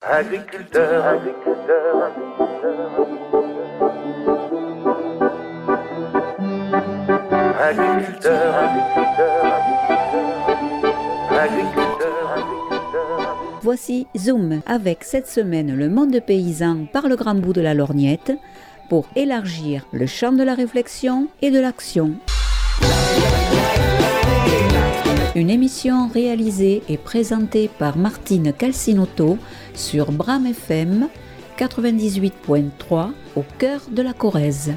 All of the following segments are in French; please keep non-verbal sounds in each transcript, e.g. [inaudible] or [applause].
Agriculteur, agriculteur, agriculteur, agriculteur, agriculteur. Voici Zoom avec cette semaine le monde paysan par le grand bout de la lorgnette pour élargir le champ de la réflexion et de l'action. Une émission réalisée et présentée par Martine Calcinotto sur Bram FM 98.3 au cœur de la Corrèze.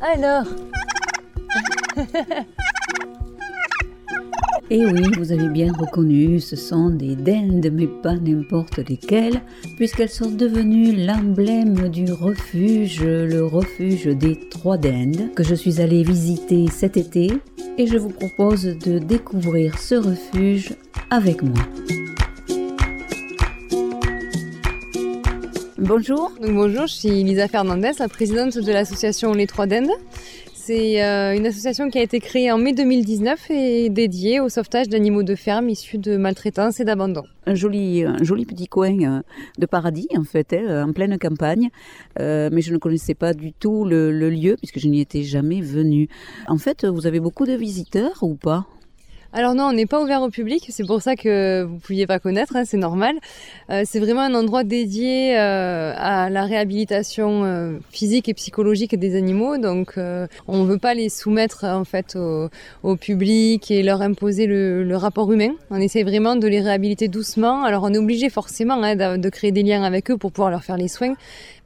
Alors [laughs] Et Eh oui, vous avez bien reconnu, ce sont des dindes, mais pas n'importe lesquelles, puisqu'elles sont devenues l'emblème du refuge, le refuge des trois dindes, que je suis allée visiter cet été, et je vous propose de découvrir ce refuge avec moi. Bonjour. Donc bonjour, je suis Lisa Fernandez, la présidente de l'association Les Trois Dendes. C'est euh, une association qui a été créée en mai 2019 et dédiée au sauvetage d'animaux de ferme issus de maltraitance et d'abandon. Un joli, un joli petit coin euh, de paradis, en fait, hein, en pleine campagne, Euh, mais je ne connaissais pas du tout le, le lieu, puisque je n'y étais jamais venue. En fait, vous avez beaucoup de visiteurs ou pas? Alors non, on n'est pas ouvert au public, c'est pour ça que vous ne pouviez pas connaître, hein, c'est normal. Euh, c'est vraiment un endroit dédié euh, à la réhabilitation euh, physique et psychologique des animaux, donc on ne veut pas les soumettre en fait au, public et leur imposer le, rapport humain. On essaie vraiment de les réhabiliter doucement. Alors on est obligé forcément hein, de, de créer des liens avec eux pour pouvoir leur faire les soins,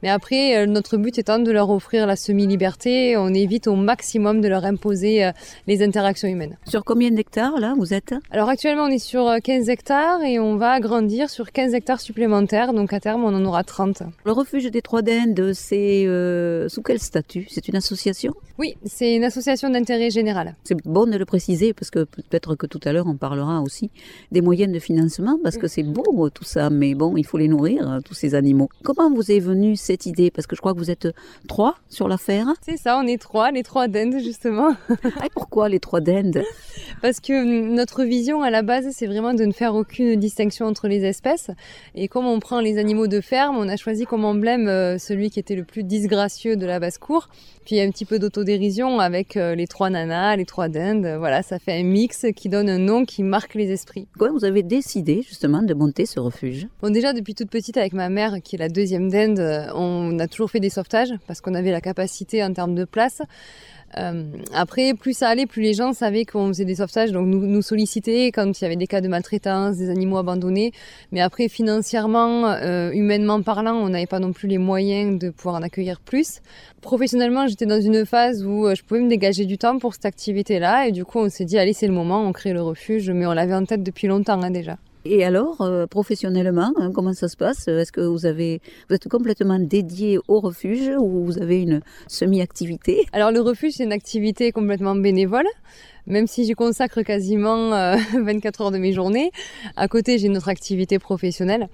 mais après notre but étant de leur offrir la semi-liberté, on évite au maximum de leur imposer les interactions humaines. Sur combien d'hectares, là, vous êtes Alors actuellement on est sur euh, 15 hectares et on va agrandir sur 15 hectares supplémentaires, donc à terme on en aura 30. Le refuge des Trois Dindes, c'est euh, sous quel statut? C'est une association? Oui, c'est une association d'intérêt général. C'est bon de le préciser parce que peut-être que tout à l'heure on parlera aussi des moyens de financement parce que c'est beau euh, tout ça, mais bon, il faut les nourrir, euh, tous ces animaux. Comment vous est venue cette idée? Parce que je crois que vous êtes trois sur l'affaire. C'est ça, on est trois, les trois dendes justement. Ah, [laughs] et pourquoi les Trois Dindes Parce que hum, notre vision à la base, c'est vraiment de ne faire aucune distinction entre les espèces. Et comme on prend les animaux de ferme, on a choisi comme emblème euh, celui qui était le plus disgracieux de la basse-cour. Puis il y a un petit peu d'autodérision avec euh, les trois nanas, les trois dindes. Voilà, ça fait un mix qui donne un nom qui marque les esprits. Pourquoi vous avez décidé justement de monter ce refuge? Bon, déjà, depuis toute petite, avec ma mère, qui est la deuxième dinde, euh, on a toujours fait des sauvetages parce qu'on avait la capacité en termes de place. Euh, après, plus ça allait, plus les gens savaient qu'on faisait des sauvetages, donc nous, nous sollicitaient quand il y avait des cas de maltraitance, des animaux abandonnés. Mais après, financièrement, euh, humainement parlant, on n'avait pas non plus les moyens de pouvoir en accueillir plus. Professionnellement, j'étais dans une phase où euh, je pouvais me dégager du temps pour cette activité-là, et du coup, on s'est dit, allez, c'est le moment, on crée le refuge, mais on l'avait en tête depuis longtemps hein, déjà. Et alors, euh, professionnellement, hein, comment ça se passe? Est-ce que vous avez, vous êtes complètement dédié au refuge ou vous avez une semi-activité? Alors le refuge, c'est une activité complètement bénévole, même si j'y consacre quasiment euh, [laughs] 24 heures de mes journées. À côté, j'ai une autre activité professionnelle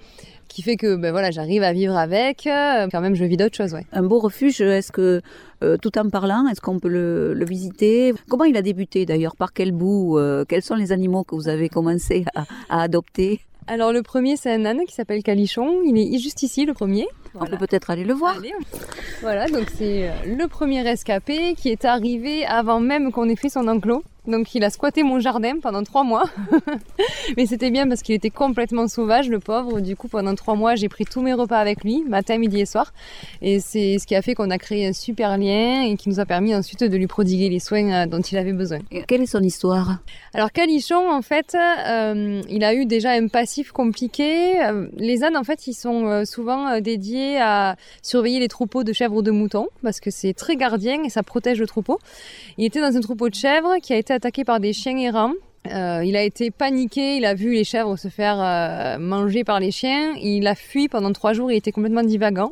qui fait que ben voilà, j'arrive à vivre avec. euh, Quand même, je vis d'autres choses, ouais. Un beau refuge, est-ce que, euh, tout en parlant, est-ce qu'on peut le, le visiter? Comment il a débuté d'ailleurs? Par quel bout Euh, Quels sont les animaux que vous avez commencé à, à adopter? Alors le premier, c'est un âne qui s'appelle Calichon. Il est juste ici, le premier. On peut peut-être aller le voir. Allez. Voilà, donc c'est le premier rescapé qui est arrivé avant même qu'on ait fait son enclos. Donc il a squatté mon jardin pendant trois mois. [laughs] Mais c'était bien parce qu'il était complètement sauvage, le pauvre. Du coup, pendant trois mois, j'ai pris tous mes repas avec lui, matin, midi et soir. Et c'est ce qui a fait qu'on a créé un super lien et qui nous a permis ensuite de lui prodiguer les soins euh, dont il avait besoin. Et Quelle est son histoire? Alors Calichon, en fait, euh, il a eu déjà un passif compliqué. Euh, Les ânes, en fait, ils sont souvent dédiés à surveiller les troupeaux de chèvres ou de moutons parce que c'est très gardien et ça protège le troupeau. Il était dans un troupeau de chèvres qui a été attaqué par des chiens errants. Euh, il a été paniqué, il a vu les chèvres se faire euh, manger par les chiens, il a fui pendant trois jours, il était complètement divagant.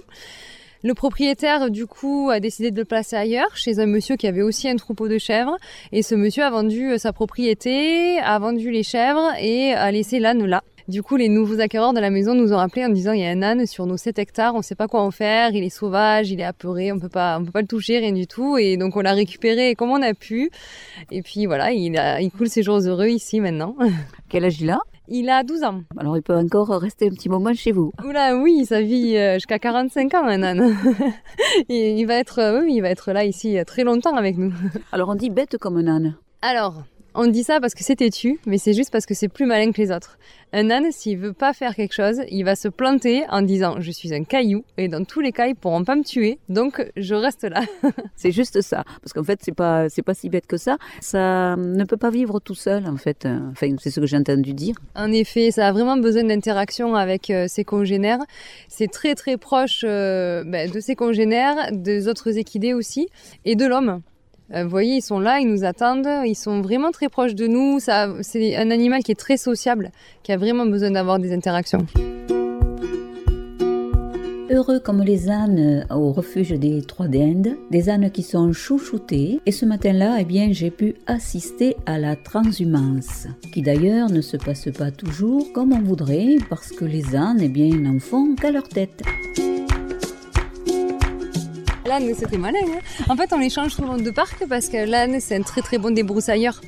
Le propriétaire, du coup, a décidé de le placer ailleurs, chez un monsieur qui avait aussi un troupeau de chèvres. Et ce monsieur a vendu euh, sa propriété, a vendu les chèvres et a laissé l'âne là. Du coup, les nouveaux acquéreurs de la maison nous ont appelé en disant il y a un âne sur nos 7 hectares, on ne sait pas quoi en faire, il est sauvage, il est apeuré, on peut pas, on peut pas le toucher, rien du tout. Et donc on l'a récupéré comme on a pu. Et puis voilà, il, il coule ses jours heureux ici maintenant. [laughs] Quel âge il a? Il a 12 ans. Alors il peut encore rester un petit moment chez vous. Oula, oui, ça vit euh, jusqu'à 45 ans, un âne. Et il va être, euh, oui, il va être là ici euh, très longtemps avec nous. [laughs] Alors on dit bête comme un âne. Alors, on dit ça parce que c'est têtu, mais c'est juste parce que c'est plus malin que les autres. Un âne, s'il veut pas faire quelque chose, il va se planter en disant je suis un caillou et dans tous les cas ils pourront pas me tuer, donc je reste là. [laughs] C'est juste ça, parce qu'en fait c'est pas c'est pas si bête que ça. Ça ne peut pas vivre tout seul en fait. Enfin c'est ce que j'ai entendu dire. En effet, ça a vraiment besoin d'interaction avec euh, ses congénères. C'est très très proche euh, ben, de ses congénères, des autres équidés aussi, et de l'homme. Euh, vous voyez, ils sont là, ils nous attendent, ils sont vraiment très proches de nous. C'est un animal qui est très sociable, qui a vraiment besoin d'avoir des interactions. Heureux comme les ânes au refuge des Trois d'Inde, des ânes qui sont chouchoutés. Et ce matin-là, eh bien, j'ai pu assister à la transhumance, qui d'ailleurs ne se passe pas toujours comme on voudrait, parce que les ânes, eh bien, n'en font qu'à leur tête. L'âne, c'était malin. hein. en fait, on les change souvent de parc parce que l'âne, c'est un très très bon débroussailleur.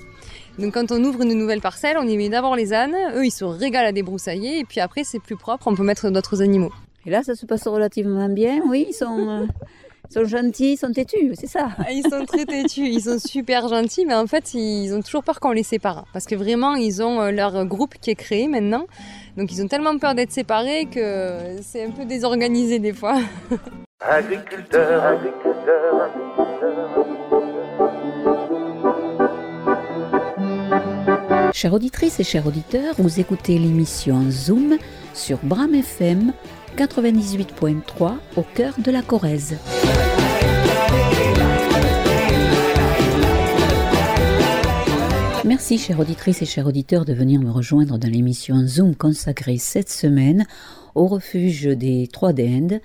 Donc quand on ouvre une nouvelle parcelle, on y met d'abord les ânes, eux ils se régalent à débroussailler et puis après c'est plus propre, on peut mettre d'autres animaux. Et là, ça se passe relativement bien. Oui, ils sont, euh, ils sont gentils, ils sont têtus, c'est ça. Ah, Ils sont très têtus, ils sont super gentils, mais en fait ils ont toujours peur qu'on les sépare. Parce que vraiment ils ont euh, leur groupe qui est créé maintenant. Donc ils ont tellement peur d'être séparés que c'est un peu désorganisé des fois. [laughs] Agriculteur, Chères auditrices et chers auditeurs, vous écoutez l'émission Zoom sur Bram FM 98.3 au cœur de la Corrèze. Merci, chères auditrices et chers auditeurs, de venir me rejoindre dans l'émission Zoom consacrée cette semaine au refuge des Trois d'Inde,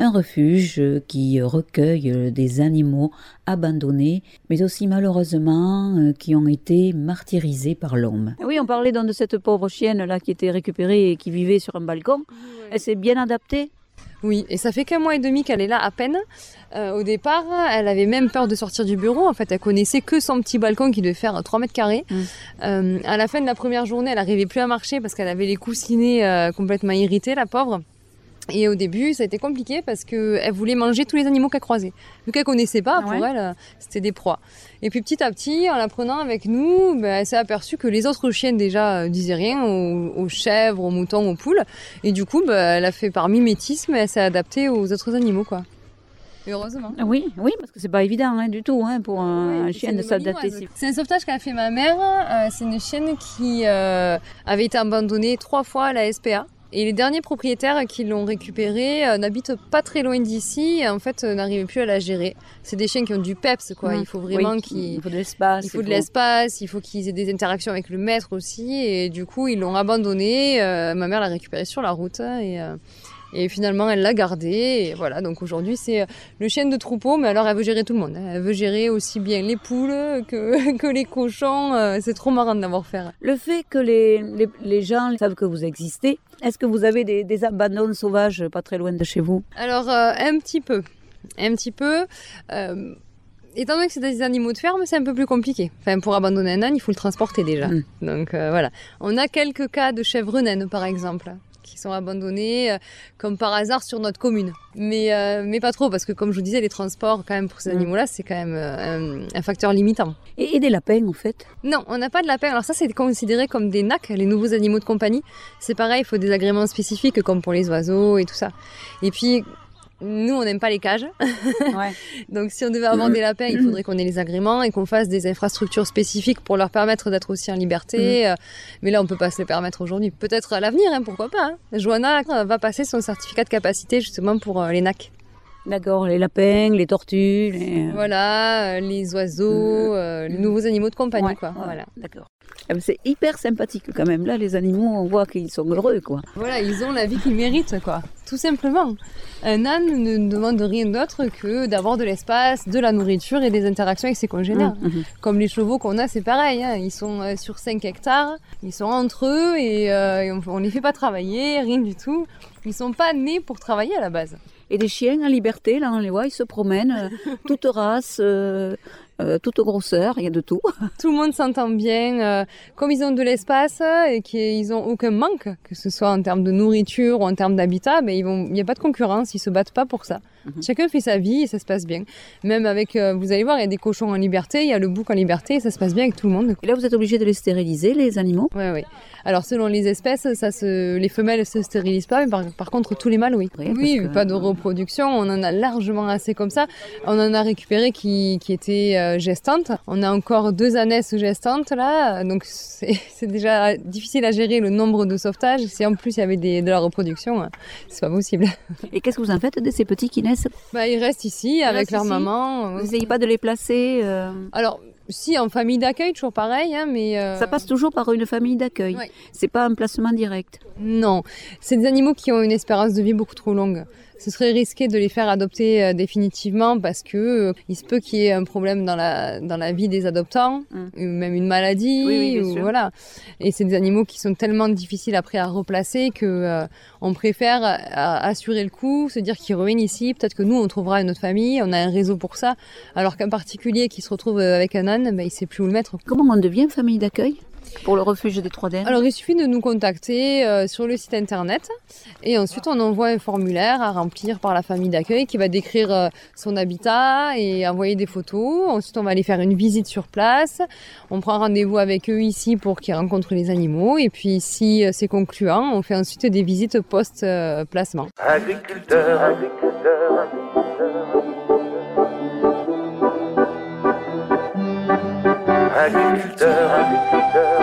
un refuge qui recueille des animaux abandonnés, mais aussi malheureusement euh, qui ont été martyrisés par l'homme. Oui, on parlait donc de cette pauvre chienne là qui était récupérée et qui vivait sur un balcon. Elle s'est bien adaptée? Oui, et ça fait qu'un mois et demi qu'elle est là à peine. Euh, au départ, elle avait même peur de sortir du bureau. En fait, elle connaissait que son petit balcon qui devait faire 3 mètres carrés. Mm. Euh, à la fin de la première journée, elle n'arrivait plus à marcher parce qu'elle avait les coussinets euh, complètement irrités, la pauvre. Et au début, ça a été compliqué parce qu'elle voulait manger tous les animaux qu'elle croisait. Vu qu'elle connaissait pas, pour ouais elle, c'était des proies. Et puis petit à petit, en la prenant avec nous, ben, elle s'est aperçue que les autres chiennes déjà euh, disaient rien aux, aux chèvres, aux moutons, aux poules. Et du coup, ben, elle a fait par mimétisme, elle s'est adaptée aux autres animaux, quoi. Heureusement. Oui, oui, parce que c'est pas évident hein, du tout hein, pour un, chien de s'adapter. C'est un sauvetage qu'a fait ma mère. Euh, c'est une chienne qui euh, avait été abandonnée trois fois à la SPA. Et les derniers propriétaires qui l'ont récupérée euh, n'habitent pas très loin d'ici et en fait euh, n'arrivaient plus à la gérer. C'est des chiens qui ont du peps, quoi. Mm. Il faut vraiment Oui, qu'ils il faut de l'espace. il faut de l'espace, il faut qu'ils aient des interactions avec le maître aussi. Et du coup, ils l'ont abandonné. Euh, ma mère l'a récupéré sur la route. Et, euh, et finalement, elle l'a gardé. Et voilà, donc aujourd'hui, c'est euh, le chien de troupeau. Mais alors, elle veut gérer tout le monde. hein. Elle veut gérer aussi bien les poules que, [laughs] que les cochons. Euh, C'est trop marrant de l'avoir faire. Le fait que les, les, les gens savent que vous existez, est-ce que vous avez des, des abandons sauvages pas très loin de chez vous? Alors, euh, un petit peu. Un petit peu. Euh, étant donné que c'est des animaux de ferme, c'est un peu plus compliqué. Enfin, pour abandonner un âne, il faut le transporter déjà. Mm. Donc euh, voilà. On a quelques cas de chèvres naines, par exemple, qui sont abandonnés euh, comme par hasard sur notre commune. Mais, euh, mais pas trop, parce que comme je vous disais, les transports, quand même, pour ces Mm. animaux-là, c'est quand même euh, un, un facteur limitant. et, et des lapins, en fait? Non, on n'a pas de lapin. Alors ça, c'est considéré comme des NAC, les nouveaux animaux de compagnie. C'est pareil, il faut des agréments spécifiques, comme pour les oiseaux et tout ça. Et puis, nous, on n'aime pas les cages. [laughs] ouais. Donc si on devait avoir des lapins, il faudrait qu'on ait les agréments et qu'on fasse des infrastructures spécifiques pour leur permettre d'être aussi en liberté. Euh, Mais là, on peut pas se le permettre aujourd'hui. Peut-être à l'avenir, hein, pourquoi pas. hein. Johanna euh, va passer son certificat de capacité justement pour euh, les NAC. D'accord, les lapins, les tortues. Les... Voilà, les oiseaux, euh, les nouveaux animaux de compagnie, Ouais, quoi. ouais, Voilà. D'accord. Ah, C'est hyper sympathique quand même. Là, les animaux, on voit qu'ils sont heureux, quoi. Voilà, ils ont la vie qu'ils méritent, quoi. Tout simplement. Un âne ne demande rien d'autre que d'avoir de l'espace, de la nourriture et des interactions avec ses congénères. Mhm, mhm. Comme les chevaux qu'on a, c'est pareil. hein. Ils sont euh, sur 5 hectares, ils sont entre eux et, euh, on, on les fait pas travailler, rien du tout. Ils sont pas nés pour travailler à la base. Et des chiens en liberté, là, on les voit, ils se promènent, euh, [laughs] toute race, euh, euh, toute grosseur, il y a de tout. [laughs] Tout le monde s'entend bien. euh, comme ils ont de l'espace et qu'ils ont aucun manque, que ce soit en termes de nourriture ou en termes d'habitat, vont, il n'y a pas de concurrence, ils se battent pas pour ça. Mhm. Chacun fait sa vie et ça se passe bien. Même avec, euh, vous allez voir, il y a des cochons en liberté, il y a le bouc en liberté et ça se passe bien avec tout le monde. Et là, vous êtes obligé de les stériliser, les animaux? Ouais, ouais. Alors selon les espèces, ça se, les femelles se stérilisent pas, mais par, par contre tous les mâles, oui. Oui, oui, que- pas de reproduction. On en a largement assez comme ça. On en a récupéré qui, qui étaient euh, gestantes. On a encore deux ânesses gestantes là, donc [laughs] c'est déjà difficile à gérer le nombre de sauvetages. Si en plus il y avait des, de la reproduction, euh, c'est pas possible. Et qu'est-ce que vous en faites de ces petits qui Bah ils restent ici avec restent leur ici maman. Vous n'essayez pas de les placer euh, Alors si en famille d'accueil, toujours pareil, hein, mais euh, Ça passe toujours par une famille d'accueil. Ouais. C'est pas un placement direct. Non, c'est des animaux qui ont une espérance de vie beaucoup trop longue. Ce serait risqué de les faire adopter euh, définitivement parce que euh, il se peut qu'il y ait un problème dans la dans la vie des adoptants, Mm. ou même une maladie, Oui, oui, ou sûr. voilà. Et c'est des animaux qui sont tellement difficiles après à replacer que euh, on préfère euh, assurer le coup, se dire qu'ils reviennent ici. Peut-être que nous on trouvera une autre famille, on a un réseau pour ça. Alors qu'un particulier qui se retrouve avec un âne, ben, il sait plus où le mettre. Comment on devient famille d'accueil? Pour le refuge des Trois Dents Alors il suffit de nous contacter euh, sur le site internet et ensuite on envoie un formulaire à remplir par la famille d'accueil qui va décrire euh, son habitat et envoyer des photos. Ensuite on va aller faire une visite sur place. On prend rendez-vous avec eux ici pour qu'ils rencontrent les animaux et puis si euh, c'est concluant, on fait ensuite des visites post-placement. Agriculteur, agriculteur, agriculteur, agriculteur,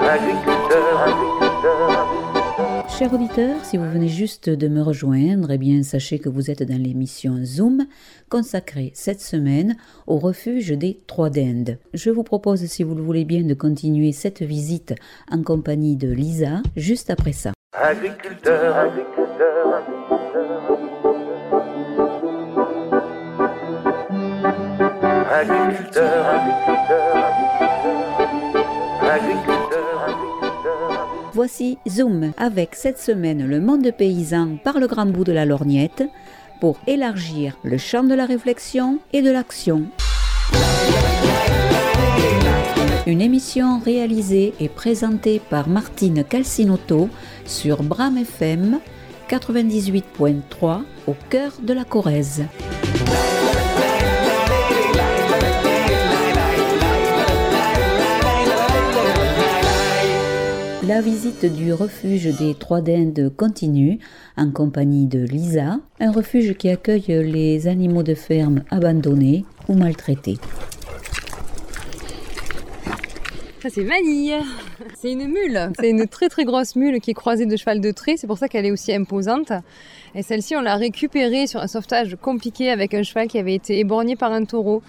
agriculteur, agriculteur. Chers auditeurs, si vous venez juste de me rejoindre, eh bien sachez que vous êtes dans l'émission Zoom consacrée cette semaine au refuge des Trois Dindes. Je vous propose, si vous le voulez bien, de continuer cette visite en compagnie de Lisa juste après ça. Agriculteur, agriculteur, agriculteur, agriculteur, agriculteur. Voici Zoom avec cette semaine le monde paysan par le grand bout de la lorgnette pour élargir le champ de la réflexion et de l'action. Une émission réalisée et présentée par Martine Calcinotto sur Bram FM 98.3 au cœur de la Corrèze. La visite du refuge des Trois Dindes continue en compagnie de Lisa, un refuge qui accueille les animaux de ferme abandonnés ou maltraités. C'est Vanille. [laughs] C'est une mule. C'est une très très grosse mule qui est croisée de cheval de trait. C'est pour ça qu'elle est aussi imposante. Et celle-ci, on l'a récupérée sur un sauvetage compliqué avec un cheval qui avait été éborgné par un taureau.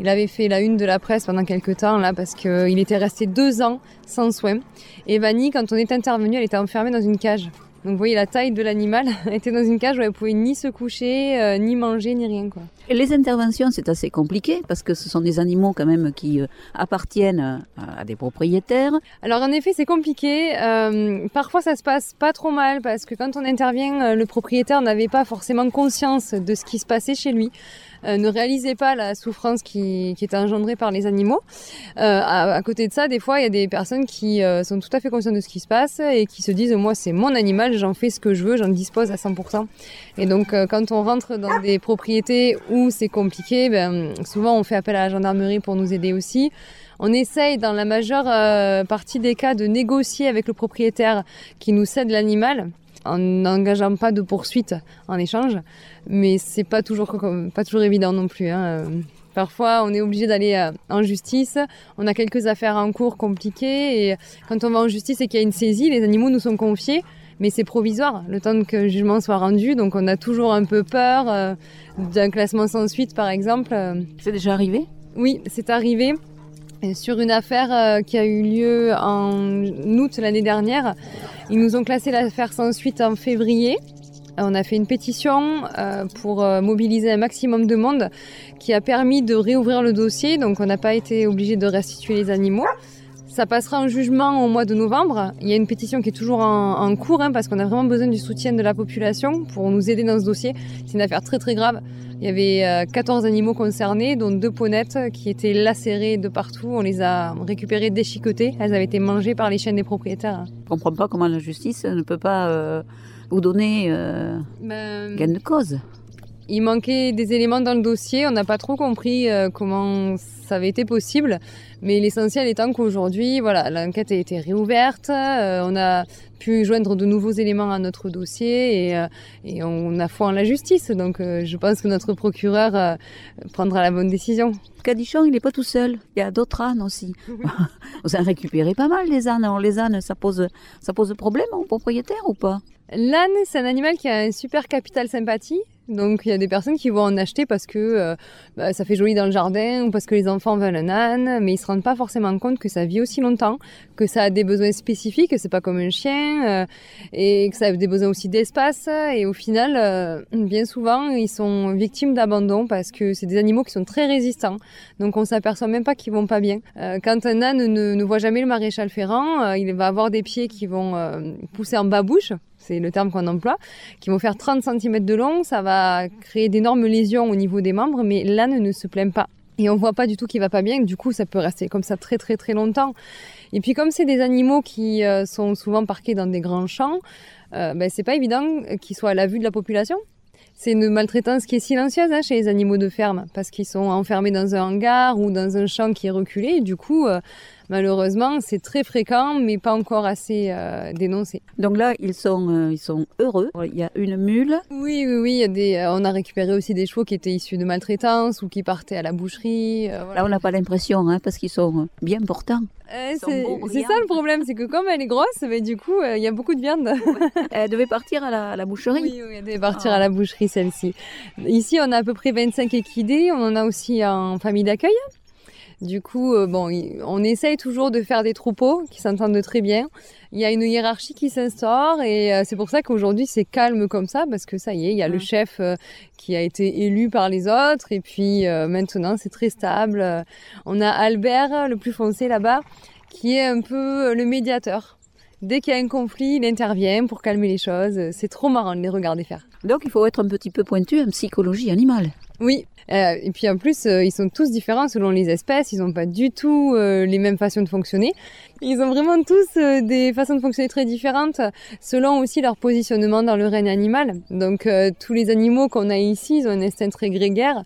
Il avait fait la une de la presse pendant quelques temps là parce qu'il était resté deux ans sans soins. Et Vanille, quand on est intervenu, elle était enfermée dans une cage. Donc vous voyez la taille de l'animal. Elle [laughs] était dans une cage où elle pouvait ni se coucher, euh, ni manger, ni rien quoi. Et les interventions, c'est assez compliqué parce que ce sont des animaux quand même qui euh, appartiennent euh, à des propriétaires. Alors en effet, c'est compliqué. Euh, parfois, ça se passe pas trop mal parce que quand on intervient, le propriétaire n'avait pas forcément conscience de ce qui se passait chez lui, euh, ne réalisait pas la souffrance qui, était engendrée par les animaux. Euh, à, côté de ça, des fois, il y a des personnes qui euh, sont tout à fait conscientes de ce qui se passe et qui se disent moi, c'est mon animal, j'en fais ce que je veux, j'en dispose à 100%. Et donc, quand on rentre dans des propriétés où c'est compliqué, ben, souvent on fait appel à la gendarmerie pour nous aider aussi. On essaye dans la majeure partie des cas de négocier avec le propriétaire qui nous cède l'animal en n'engageant pas de poursuite en échange, mais c'est pas toujours pas toujours évident non plus. hein. Parfois, on est obligé d'aller euh, en justice. On a quelques affaires en cours compliquées et quand on va en justice et qu'il y a une saisie, les animaux nous sont confiés, mais c'est provisoire, le temps que le jugement soit rendu. Donc, on a toujours un peu peur euh, d'un classement sans suite, par exemple. C'est déjà arrivé? Oui, c'est arrivé. Et sur une affaire euh, qui a eu lieu en août l'année dernière. Ils nous ont classé l'affaire sans suite en février. Euh, On a fait une pétition euh, pour euh, mobiliser un maximum de monde qui a permis de réouvrir le dossier, donc on n'a pas été obligé de restituer les animaux. Ça passera en jugement au mois de novembre. Il y a une pétition qui est toujours en, cours hein, parce qu'on a vraiment besoin du soutien de la population pour nous aider dans ce dossier. C'est une affaire très très grave. Il y avait euh, 14 animaux concernés, dont deux ponettes qui étaient lacérées de partout. On les a récupérées déchiquetées. Elles avaient été mangées par les chiens des propriétaires. Je comprends pas comment la justice ne peut pas euh, vous donner euh, Ben, gain de cause. Il manquait des éléments dans le dossier, on n'a pas trop compris euh, comment ça avait été possible, mais l'essentiel étant qu'aujourd'hui, voilà, l'enquête a été réouverte, euh, on a pu joindre de nouveaux éléments à notre dossier et, euh, et on a foi en la justice, donc euh, je pense que notre procureur prendra la bonne décision. Cadichon, il n'est pas tout seul. Il y a d'autres ânes aussi. [laughs] Vous en récupérez pas mal, les ânes. Alors, les ânes, ça pose, ça pose problème aux propriétaires ou pas? L'âne, c'est un animal qui a un super capital sympathie. Donc il y a des personnes qui vont en acheter parce que euh, bah, ça fait joli dans le jardin ou parce que les enfants veulent un âne, mais ils se rendent pas forcément compte que ça vit aussi longtemps, que ça a des besoins spécifiques, que c'est pas comme un chien euh, et que ça a des besoins aussi d'espace. Et au final, euh, bien souvent, ils sont victimes d'abandon parce que c'est des animaux qui sont très résistants. Donc on s'aperçoit même pas qu'ils vont pas bien. Quand un âne ne, voit jamais le maréchal ferrant, il va avoir des pieds qui vont pousser en babouche c'est le terme qu'on emploie, qui vont faire 30 cm de long, ça va créer d'énormes lésions au niveau des membres, mais l'âne ne se plaint pas. Et on voit pas du tout qu'il va pas bien, du coup ça peut rester comme ça très très très longtemps. Et puis comme c'est des animaux qui euh, sont souvent parqués dans des grands champs, euh, ben, c'est pas évident qu'ils soient à la vue de la population. C'est une maltraitance qui est silencieuse hein, chez les animaux de ferme, parce qu'ils sont enfermés dans un hangar ou dans un champ qui est reculé, du coup, euh, malheureusement, c'est très fréquent, mais pas encore assez euh, dénoncé. Donc là, ils sont, euh, ils sont heureux. Il y a une mule. Oui, oui, oui, il y a des, euh, on a récupéré aussi des chevaux qui étaient issus de maltraitance ou qui partaient à la boucherie. voilà. Là, on n'a pas l'impression, hein, parce qu'ils sont bien portants. C'est ça le problème, c'est que comme elle est grosse, mais du coup, il y a beaucoup de viande. [laughs] Elle devait partir à la, à la boucherie. Oui, oui, elle devait partir Ah. à la boucherie celle-ci. Ici, on a à peu près 25 équidés, on en a aussi en famille d'accueil. Du coup, euh, bon, on essaye toujours de faire des troupeaux qui s'entendent très bien. Il y a une hiérarchie qui s'instaure et euh, c'est pour ça qu'aujourd'hui c'est calme comme ça parce que ça y est, il y a le Mm. chef euh, qui a été élu par les autres et puis maintenant c'est très stable. On a Albert, le plus foncé là-bas, qui est un peu le médiateur. Dès qu'il y a un conflit, il intervient pour calmer les choses. C'est trop marrant de les regarder faire. Donc, il faut être un petit peu pointu en psychologie animale. Oui, euh, et puis en plus, euh, ils sont tous différents selon les espèces, ils n'ont pas du tout euh, les mêmes façons de fonctionner. Ils ont vraiment tous des façons de fonctionner très différentes selon aussi leur positionnement dans le règne animal. Donc tous les animaux qu'on a ici, ils ont un instinct très grégaire.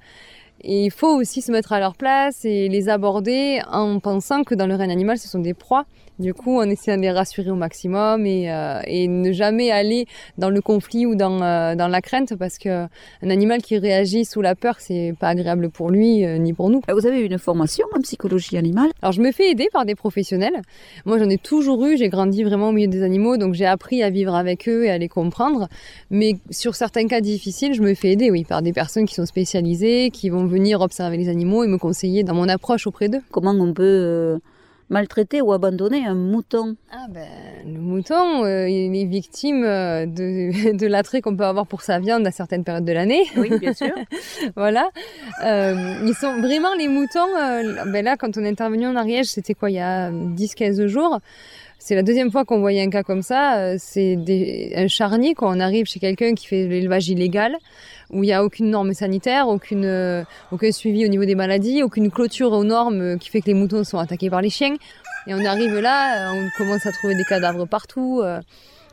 Et il faut aussi se mettre à leur place et les aborder en pensant que dans le règne animal, ce sont des proies. Du coup, en essayant de les rassurer au maximum et, euh, et ne jamais aller dans le conflit ou dans, euh, dans la crainte parce que un animal qui réagit sous la peur, c'est pas agréable pour lui euh, ni pour nous. Vous avez une formation en psychologie animale? Alors je me fais aider par des professionnels. Moi j'en ai toujours eu, j'ai grandi vraiment au milieu des animaux, donc j'ai appris à vivre avec eux et à les comprendre. Mais sur certains cas difficiles, je me fais aider, oui, par des personnes qui sont spécialisées, qui vont venir observer les animaux et me conseiller dans mon approche auprès d'eux. Comment on peut maltraiter ou abandonner un mouton Ah ben, le mouton, euh, il est victime euh, de, [laughs] de l'attrait qu'on peut avoir pour sa viande à certaines périodes de l'année. Oui, bien sûr. [laughs] voilà. Euh, ils sont vraiment les moutons. euh, ben là, quand on est intervenu en Ariège, c'était quoi, il y a 10-15 jours. C'est la deuxième fois qu'on voyait un cas comme ça. C'est des- un charnier quand on arrive chez quelqu'un qui fait l'élevage illégal, où il n'y a aucune norme sanitaire, aucune, euh, aucun suivi au niveau des maladies, aucune clôture aux normes euh, qui fait que les moutons sont attaqués par les chiens. Et on arrive là, euh, on commence à trouver des cadavres partout. euh,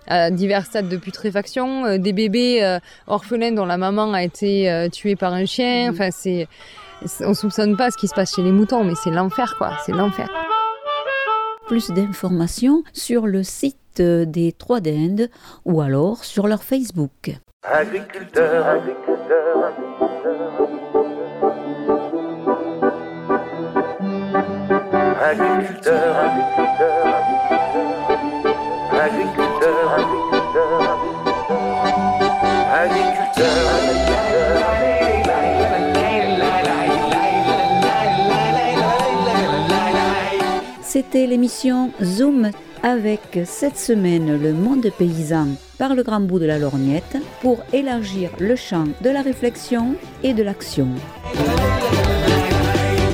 à divers stades de putréfaction, euh, des bébés euh, orphelins dont la maman a été tuée par un chien. Mhm. Enfin, c'est, on soupçonne pas ce qui se passe chez les moutons, mais c'est l'enfer, quoi. C'est l'enfer. Plus d'informations sur le site des Trois d'Inde ou alors sur leur Facebook. Agriculteur, agriculteur, agriculteur, agriculteur, agriculteur, agriculteur, agriculteur, C'était l'émission Zoom avec cette semaine le monde paysan par le grand bout de la lorgnette pour élargir le champ de la réflexion et de l'action.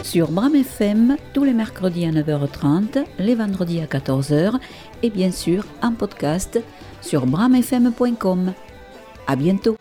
Sur Bram FM, tous les mercredis à 9h30, les vendredis à 14h et bien sûr en podcast sur bramfm.com. À bientôt!